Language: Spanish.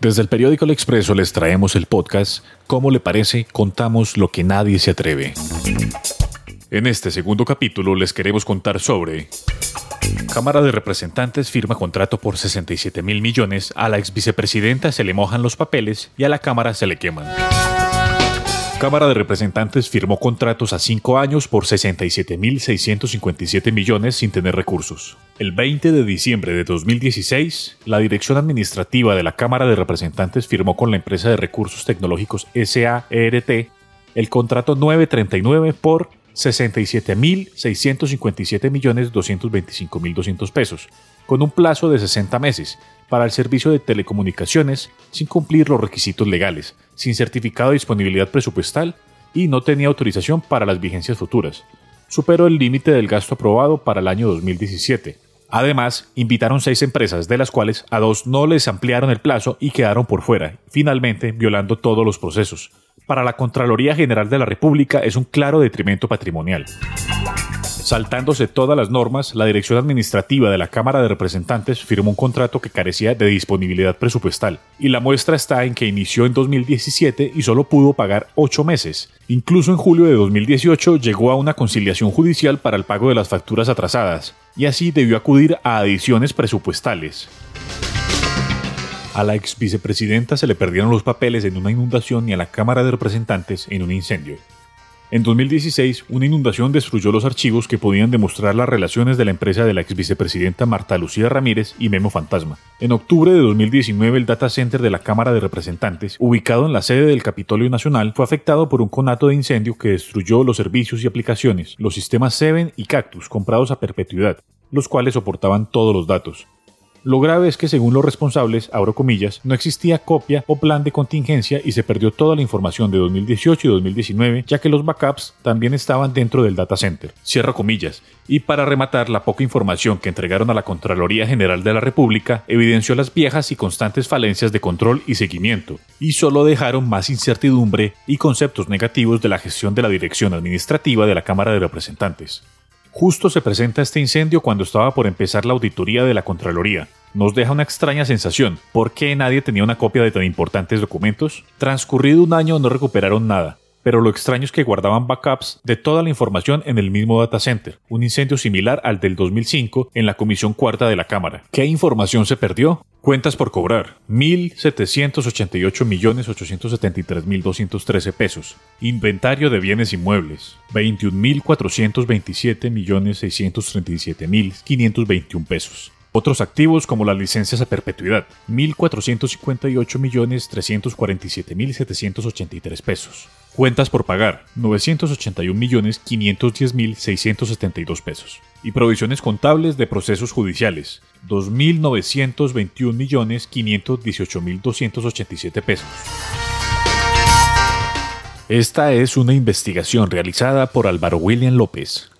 Desde el periódico El Expreso les traemos el podcast ¿Cómo le parece? Contamos lo que nadie se atreve. En este segundo capítulo les queremos contar sobre Cámara de Representantes firma contrato por 67 mil millones, a la ex vicepresidenta se le mojan los papeles y a la Cámara se le queman. Cámara de Representantes firmó contratos a cinco años por 67.657 millones sin tener recursos. El 20 de diciembre de 2016, la Dirección Administrativa de la Cámara de Representantes firmó con la empresa de recursos tecnológicos SAERT el contrato 939 por 67.657.225.200 pesos, con un plazo de 60 meses, para el servicio de telecomunicaciones sin cumplir los requisitos legales, sin certificado de disponibilidad presupuestal y no tenía autorización para las vigencias futuras. Superó el límite del gasto aprobado para el año 2017. Además, invitaron seis empresas, de las cuales a dos no les ampliaron el plazo y quedaron por fuera, finalmente violando todos los procesos. Para la Contraloría General de la República es un claro detrimento patrimonial. Saltándose todas las normas, la Dirección Administrativa de la Cámara de Representantes firmó un contrato que carecía de disponibilidad presupuestal, y la muestra está en que inició en 2017 y solo pudo pagar ocho meses. Incluso en julio de 2018 llegó a una conciliación judicial para el pago de las facturas atrasadas, y así debió acudir a adiciones presupuestales. A la ex vicepresidenta se le perdieron los papeles en una inundación y a la Cámara de Representantes en un incendio. En 2016, una inundación destruyó los archivos que podían demostrar las relaciones de la empresa de la ex vicepresidenta Marta Lucía Ramírez y Memo Fantasma. En octubre de 2019, el data center de la Cámara de Representantes, ubicado en la sede del Capitolio Nacional, fue afectado por un conato de incendio que destruyó los servicios y aplicaciones, los sistemas Seven y Cactus comprados a perpetuidad, los cuales soportaban todos los datos. Lo grave es que según los responsables, abro comillas, no existía copia o plan de contingencia y se perdió toda la información de 2018 y 2019, ya que los backups también estaban dentro del data center. Comillas. Y para rematar, la poca información que entregaron a la Contraloría General de la República evidenció las viejas y constantes falencias de control y seguimiento, y solo dejaron más incertidumbre y conceptos negativos de la gestión de la dirección administrativa de la Cámara de Representantes. Justo se presenta este incendio cuando estaba por empezar la auditoría de la Contraloría. Nos deja una extraña sensación. ¿Por qué nadie tenía una copia de tan importantes documentos? Transcurrido un año no recuperaron nada pero lo extraño es que guardaban backups de toda la información en el mismo data center, un incendio similar al del 2005 en la Comisión Cuarta de la Cámara. ¿Qué información se perdió? Cuentas por cobrar, 1.788.873.213 pesos. Inventario de bienes inmuebles, 21.427.637.521 pesos. Otros activos como las licencias a perpetuidad, 1.458.347.783 pesos. Cuentas por pagar, 981.510.672 pesos. Y provisiones contables de procesos judiciales, 2.921.518.287 pesos. Esta es una investigación realizada por Álvaro William López.